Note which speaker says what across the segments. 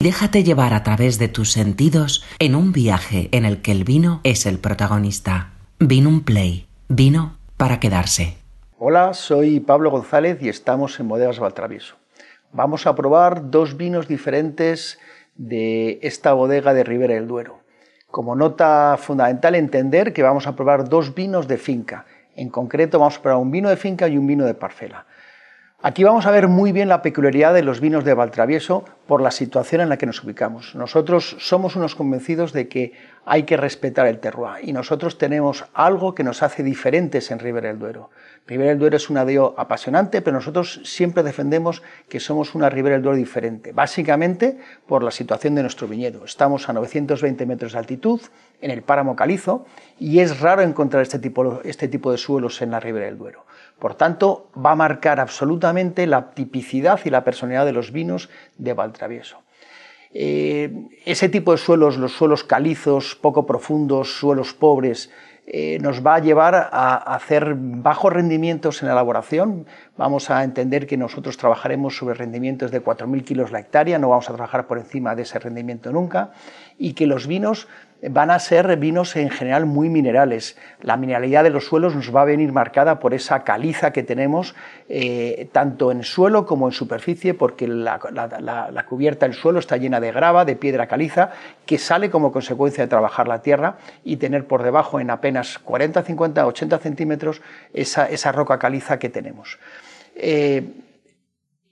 Speaker 1: Déjate llevar a través de tus sentidos en un viaje en el que el vino es el protagonista. Vino un Play. Vino para quedarse.
Speaker 2: Hola, soy Pablo González y estamos en Bodegas Valtravieso. Vamos a probar dos vinos diferentes de esta bodega de Ribera del Duero. Como nota fundamental entender que vamos a probar dos vinos de finca. En concreto vamos a probar un vino de finca y un vino de parcela. Aquí vamos a ver muy bien la peculiaridad de los vinos de Valtravieso por la situación en la que nos ubicamos. Nosotros somos unos convencidos de que hay que respetar el terroir y nosotros tenemos algo que nos hace diferentes en Ribera del Duero. Ribera del Duero es una DEO apasionante, pero nosotros siempre defendemos que somos una Ribera del Duero diferente, básicamente por la situación de nuestro viñedo. Estamos a 920 metros de altitud, en el páramo calizo, y es raro encontrar este tipo, este tipo de suelos en la Ribera del Duero. Por tanto, va a marcar absolutamente la tipicidad y la personalidad de los vinos de Valtravieso. Eh, ese tipo de suelos, los suelos calizos, poco profundos, suelos pobres, eh, nos va a llevar a hacer bajos rendimientos en la elaboración. Vamos a entender que nosotros trabajaremos sobre rendimientos de 4.000 kilos la hectárea, no vamos a trabajar por encima de ese rendimiento nunca, y que los vinos van a ser vinos en general muy minerales. La mineralidad de los suelos nos va a venir marcada por esa caliza que tenemos eh, tanto en suelo como en superficie, porque la, cubierta del suelo está llena de grava, de piedra caliza, que sale como consecuencia de trabajar la tierra y tener por debajo en apenas 40, 50, 80 centímetros esa, roca caliza que tenemos. Eh,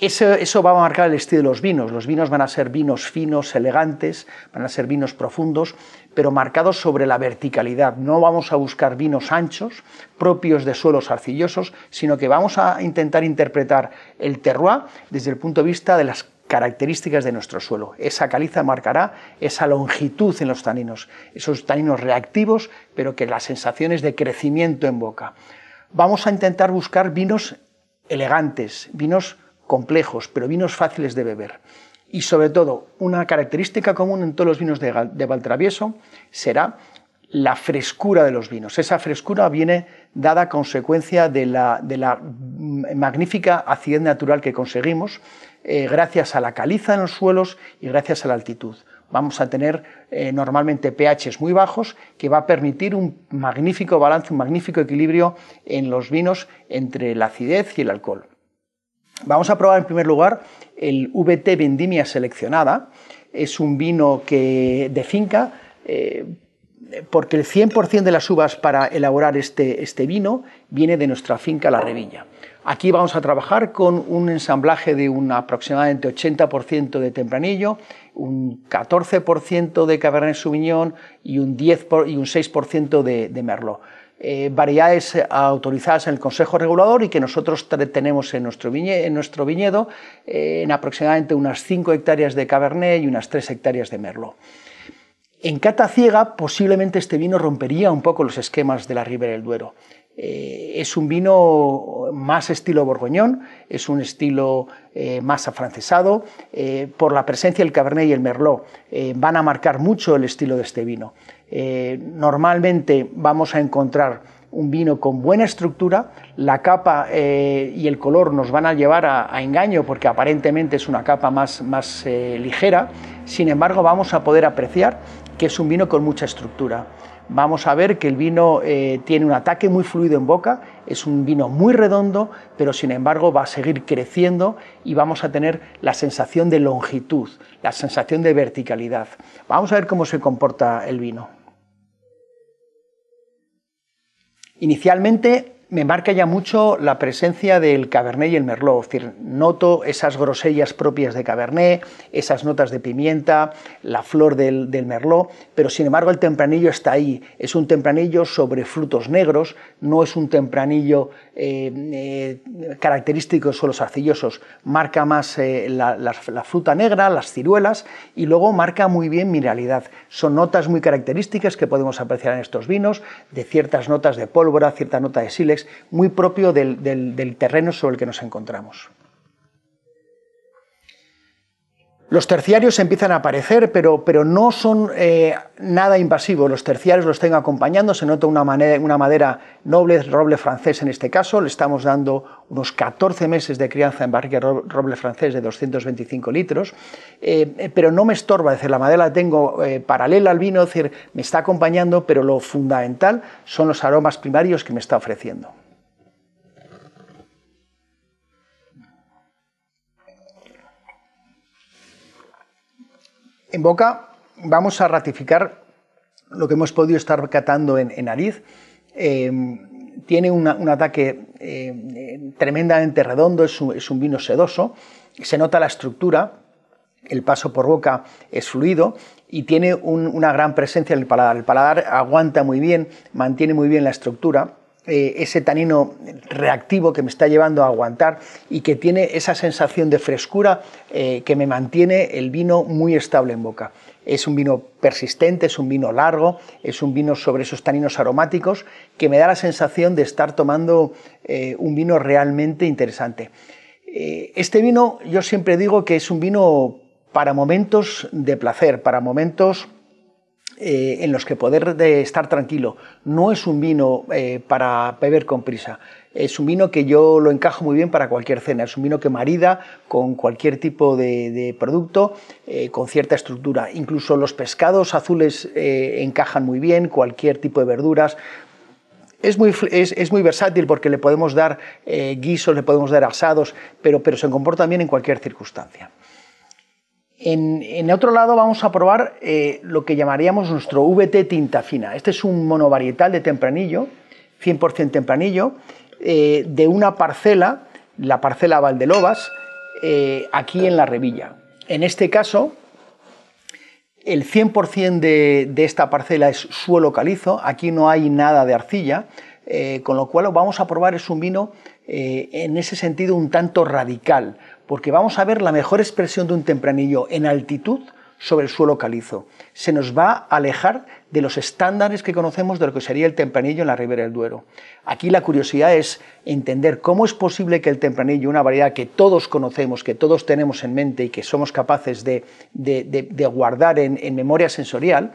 Speaker 2: eso, va a marcar el estilo de los vinos. Los vinos van a ser vinos finos, elegantes, van a ser vinos profundos, pero marcados sobre la verticalidad. No vamos a buscar vinos anchos, propios de suelos arcillosos, sino que vamos a intentar interpretar el terroir desde el punto de vista de las características de nuestro suelo. Esa caliza marcará esa longitud en los taninos, esos taninos reactivos, pero que las sensaciones de crecimiento en boca. Vamos a intentar buscar vinos elegantes, vinos complejos, pero vinos fáciles de beber. Y sobre todo, una característica común en todos los vinos de, Valtravieso será la frescura de los vinos. Esa frescura viene dada a consecuencia de la, magnífica acidez natural que conseguimos eh, gracias a la caliza en los suelos y gracias a la altitud. Vamos a tener eh, normalmente pHs muy bajos que va a permitir un magnífico balance, un magnífico equilibrio en los vinos entre la acidez y el alcohol. Vamos a probar en primer lugar el VT Vendimia Seleccionada. Es un vino que, de finca, eh, porque el 100% de las uvas para elaborar este, este, vino viene de nuestra finca La Revilla. Aquí vamos a trabajar con un ensamblaje de un aproximadamente 80% de tempranillo, un 14% de Cabernet Sauvignon y un, 10 y un 6% de, de Merlot. Eh, variedades autorizadas en el Consejo Regulador y que nosotros tenemos en nuestro, viñedo eh, en aproximadamente unas 5 hectáreas de Cabernet y unas 3 hectáreas de Merlot. En cata ciega posiblemente este vino rompería un poco los esquemas de la Ribera del Duero. Eh, es un vino más estilo borgoñón, es un estilo más afrancesado. por la presencia del Cabernet y el Merlot van a marcar mucho el estilo de este vino. Eh, normalmente vamos a encontrar un vino con buena estructura, la capa eh, y el color nos van a llevar a, engaño porque aparentemente es una capa más, más eh, ligera, sin embargo vamos a poder apreciar que es un vino con mucha estructura. Vamos a ver que el vino tiene un ataque muy fluido en boca, es un vino muy redondo, pero sin embargo va a seguir creciendo y vamos a tener la sensación de longitud, la sensación de verticalidad. Vamos a ver cómo se comporta el vino. Inicialmente me marca ya mucho la presencia del Cabernet y el Merlot, es decir, noto esas grosellas propias de Cabernet, esas notas de pimienta, la flor del, Merlot, pero sin embargo el tempranillo está ahí, es un tempranillo sobre frutos negros, no es un tempranillo eh, eh, característico de suelos arcillosos, marca más eh, la, la, fruta negra, las ciruelas, y luego marca muy bien mineralidad. Son notas muy características que podemos apreciar en estos vinos, de ciertas notas de pólvora, cierta nota de sílex, muy propio del, terreno sobre el que nos encontramos. Los terciarios empiezan a aparecer, pero, pero no son eh, nada invasivos. Los terciarios los tengo acompañando, se nota una, una, madera noble, roble francés en este caso. Le estamos dando unos 14 meses de crianza en barrica roble francés de 225 litros, eh, pero no me estorba, es decir, la madera la tengo eh, paralela al vino, es decir, me está acompañando, pero lo fundamental son los aromas primarios que me está ofreciendo. En boca vamos a ratificar lo que hemos podido estar catando en, nariz. Em, tiene un ataque em, tremendamente redondo, es un, vino sedoso, se nota la estructura, el paso por boca es fluido y tiene una gran presencia en el paladar. El paladar aguanta muy bien, mantiene muy bien la estructura. Eh, ese tanino reactivo que me está llevando a aguantar y que tiene esa sensación de frescura eh, que me mantiene el vino muy estable en boca. Es un vino persistente, es un vino largo, es un vino sobre esos taninos aromáticos que me da la sensación de estar tomando eh, un vino realmente interesante. este vino yo siempre digo que es un vino para momentos de placer, para momentos eh, en los que poder de estar tranquilo. No es un vino eh, para beber con prisa. Es un vino que yo lo encajo muy bien para cualquier cena. Es un vino que marida con cualquier tipo de, producto, eh, con cierta estructura. Incluso los pescados azules encajan muy bien, cualquier tipo de verduras. Es muy, es, muy, versátil porque le podemos dar guisos, le podemos dar asados, pero, pero se comporta bien en cualquier circunstancia. En, otro lado vamos a probar eh, lo que llamaríamos nuestro VT tinta fina. Este es un monovarietal de tempranillo, 100% tempranillo, eh, de una parcela, la parcela Valdelobas, eh, aquí en la Revilla. En este caso, el 100% de, de, esta parcela es suelo calizo, aquí no hay nada de arcilla, con lo cual vamos a probar es un vino en ese sentido un tanto radical, porque vamos a ver la mejor expresión de un tempranillo en altitud sobre el suelo calizo. Se nos va a alejar de los estándares que conocemos de lo que sería el tempranillo en la Ribera del Duero. Aquí la curiosidad es entender cómo es posible que el tempranillo, una variedad que todos conocemos, que todos tenemos en mente y que somos capaces de, guardar en, memoria sensorial,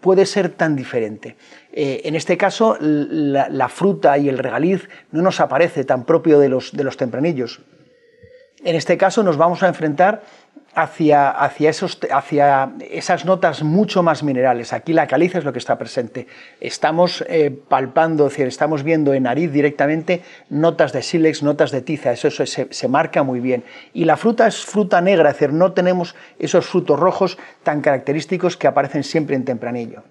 Speaker 2: puede ser tan diferente. Eh, en este caso, la, fruta y el regaliz no nos aparece tan propio de los, de los tempranillos. En este caso nos vamos a enfrentar hacia, hacia, esos, hacia, esas notas mucho más minerales. Aquí la caliza es lo que está presente. Estamos eh, palpando, es decir, estamos viendo en nariz directamente notas de sílex, notas de tiza, eso, se, se, marca muy bien. Y la fruta es fruta negra, es decir, no tenemos esos frutos rojos tan característicos que aparecen siempre en tempranillo.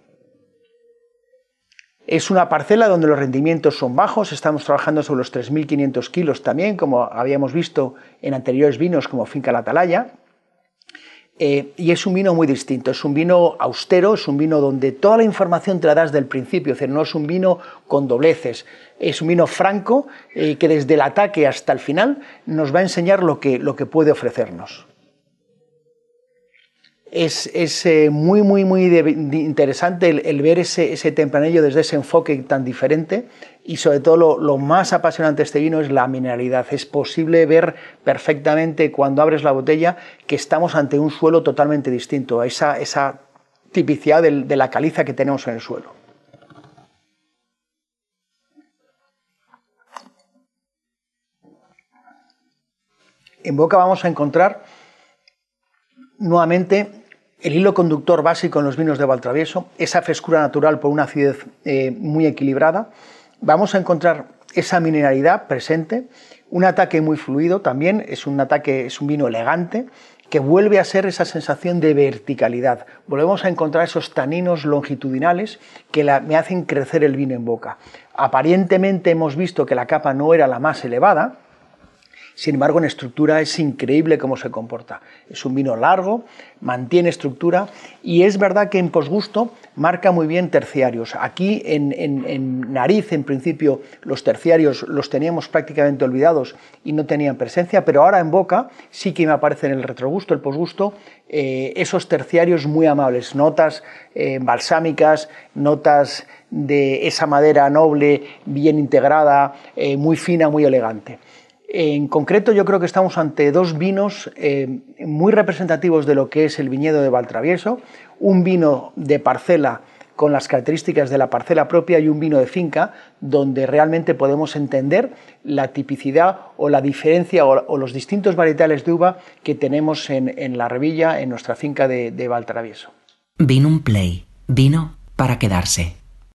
Speaker 2: Es una parcela donde los rendimientos son bajos, estamos trabajando sobre los 3.500 kilos también, como habíamos visto en anteriores vinos como Finca La Atalaya. Eh, y es un vino muy distinto, es un vino austero, es un vino donde toda la información te la das del principio, es decir, no es un vino con dobleces, es un vino franco eh, que desde el ataque hasta el final nos va a enseñar lo que, lo que puede ofrecernos es, eh, muy, muy, muy interesante el, ver ese, tempranillo desde ese enfoque tan diferente y sobre todo lo, más apasionante de este vino es la mineralidad. Es posible ver perfectamente cuando abres la botella que estamos ante un suelo totalmente distinto, esa, esa tipicidad de la caliza que tenemos en el suelo. En boca vamos a encontrar nuevamente el hilo conductor básico en los vinos de Valtravieso, esa frescura natural por una acidez eh, muy equilibrada. Vamos a encontrar esa mineralidad presente, un ataque muy fluido también, es un ataque, es un vino elegante que vuelve a ser esa sensación de verticalidad. Volvemos a encontrar esos taninos longitudinales que me hacen crecer el vino en boca. Aparentemente hemos visto que la capa no era la más elevada, sin embargo, en estructura es increíble cómo se comporta. Es un vino largo, mantiene estructura y es verdad que en posgusto marca muy bien terciarios. Aquí en, nariz, en principio, los terciarios los teníamos prácticamente olvidados y no tenían presencia, pero ahora en boca sí que me aparecen en el retrogusto, el posgusto, eh, esos terciarios muy amables, notas eh, balsámicas, notas de esa madera noble, bien integrada, eh, muy fina, muy elegante. En concreto, yo creo que estamos ante dos vinos eh, muy representativos de lo que es el viñedo de Valtravieso, un vino de parcela con las características de la parcela propia y un vino de finca, donde realmente podemos entender la tipicidad o la diferencia o, los distintos varietales de uva que tenemos en, la revilla, en nuestra finca de, de Valtravieso.
Speaker 1: Vino un play, vino para quedarse.